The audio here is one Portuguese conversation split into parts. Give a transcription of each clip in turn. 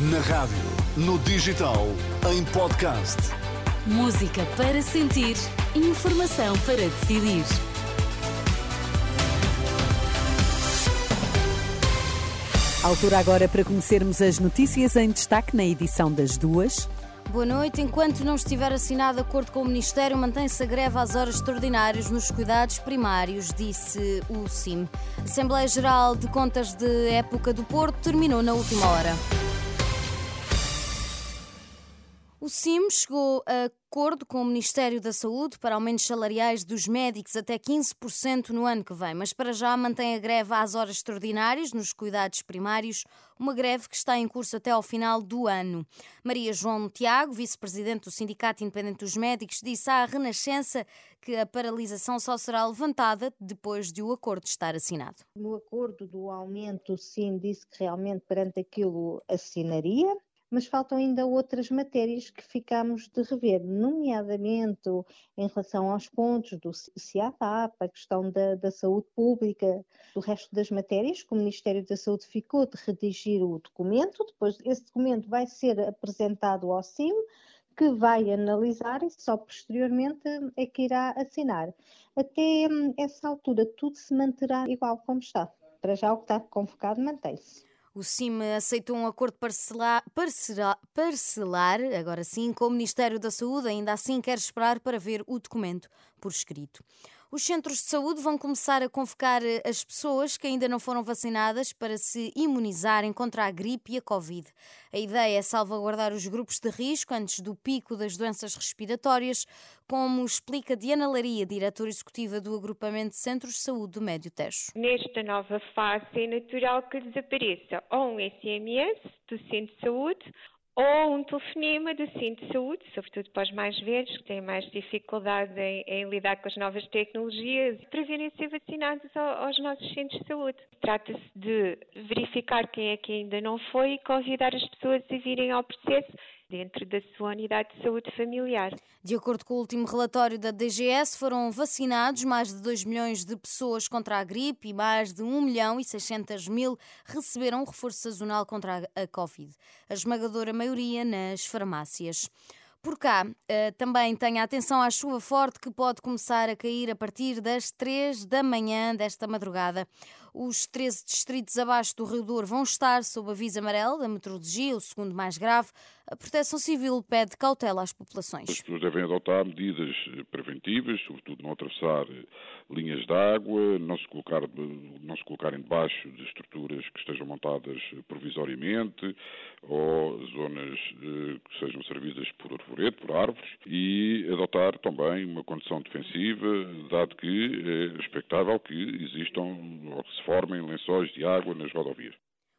Na rádio, no digital, em podcast. Música para sentir, informação para decidir. Altura agora para conhecermos as notícias em destaque na edição das duas. Boa noite. Enquanto não estiver assinado acordo com o Ministério, mantém-se a greve às horas extraordinárias nos cuidados primários, disse o CIM. A Assembleia Geral de Contas de Época do Porto terminou na última hora. O CIM chegou a acordo com o Ministério da Saúde para aumentos salariais dos médicos até 15% no ano que vem, mas para já mantém a greve às horas extraordinárias nos cuidados primários, uma greve que está em curso até ao final do ano. Maria João Tiago, vice-presidente do Sindicato Independente dos Médicos, disse à Renascença que a paralisação só será levantada depois de o acordo estar assinado. No acordo do aumento, o CIM disse que realmente perante aquilo assinaria mas faltam ainda outras matérias que ficamos de rever, nomeadamente em relação aos pontos do CIATAP, a questão da, da saúde pública, do resto das matérias, que o Ministério da Saúde ficou de redigir o documento, depois esse documento vai ser apresentado ao CIM, que vai analisar e só posteriormente é que irá assinar. Até hum, essa altura tudo se manterá igual como está. Para já o que está convocado mantém-se. O CIM aceitou um acordo parcelar, parcelar, parcelar, agora sim, com o Ministério da Saúde, ainda assim quer esperar para ver o documento por escrito. Os centros de saúde vão começar a convocar eh, as pessoas que ainda não foram vacinadas para se imunizarem contra a gripe e a Covid. A ideia é salvaguardar os grupos de risco antes do pico das doenças respiratórias, como explica Diana Laria, diretora executiva do Agrupamento de Centros de Saúde do Médio Tejo. Nesta nova fase é natural que desapareça ou um SMS do centro de saúde ou um telefonema do Centro de Saúde, sobretudo para os mais velhos, que têm mais dificuldade em, em lidar com as novas tecnologias, para virem ser vacinados aos nossos centros de saúde. Trata-se de verificar quem é que ainda não foi e convidar as pessoas a virem ao processo dentro da sua unidade de saúde familiar. De acordo com o último relatório da DGS, foram vacinados mais de 2 milhões de pessoas contra a gripe e mais de 1 milhão e 600 mil receberam reforço sazonal contra a Covid. A esmagadora maioria nas farmácias. Por cá, uh, também tenha atenção à chuva forte que pode começar a cair a partir das 3 da manhã desta madrugada. Os 13 distritos abaixo do Rio Douro vão estar sob aviso amarelo da meteorologia, o segundo mais grave. A Proteção Civil pede cautela às populações. As pessoas devem adotar medidas preventivas, sobretudo não atravessar linhas de água, não se, colocar, não se colocarem debaixo de estruturas que estejam montadas provisoriamente ou zonas eh, que sejam servidas por por árvores e adotar também uma condição defensiva, dado que é expectável que existam ou que se formem lençóis de água nas rodovias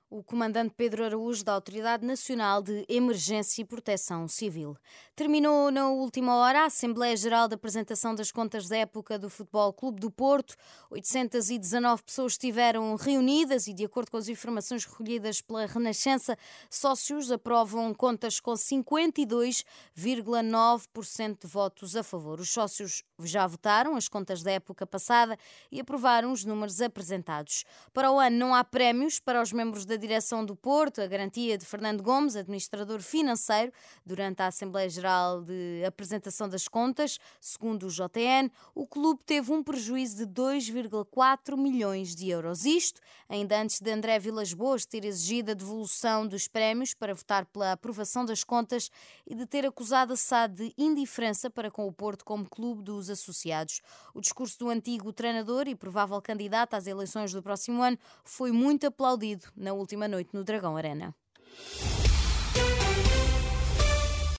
o comandante Pedro Araújo da Autoridade Nacional de Emergência e Proteção Civil. Terminou na última hora a Assembleia Geral de Apresentação das Contas da época do Futebol Clube do Porto. 819 pessoas estiveram reunidas e, de acordo com as informações recolhidas pela Renascença, sócios aprovam contas com 52,9% de votos a favor. Os sócios já votaram as contas da época passada e aprovaram os números apresentados. Para o ano não há prémios para os membros da direção do Porto, a garantia de Fernando Gomes, administrador financeiro, durante a Assembleia Geral de Apresentação das Contas. Segundo o JN, o clube teve um prejuízo de 2,4 milhões de euros. Isto ainda antes de André Vilas Boas ter exigido a devolução dos prémios para votar pela aprovação das contas e de ter acusado a SAD de indiferença para com o Porto como clube dos associados. O discurso do antigo treinador e provável candidato às eleições do próximo ano foi muito aplaudido na última última noite no Dragão Arena.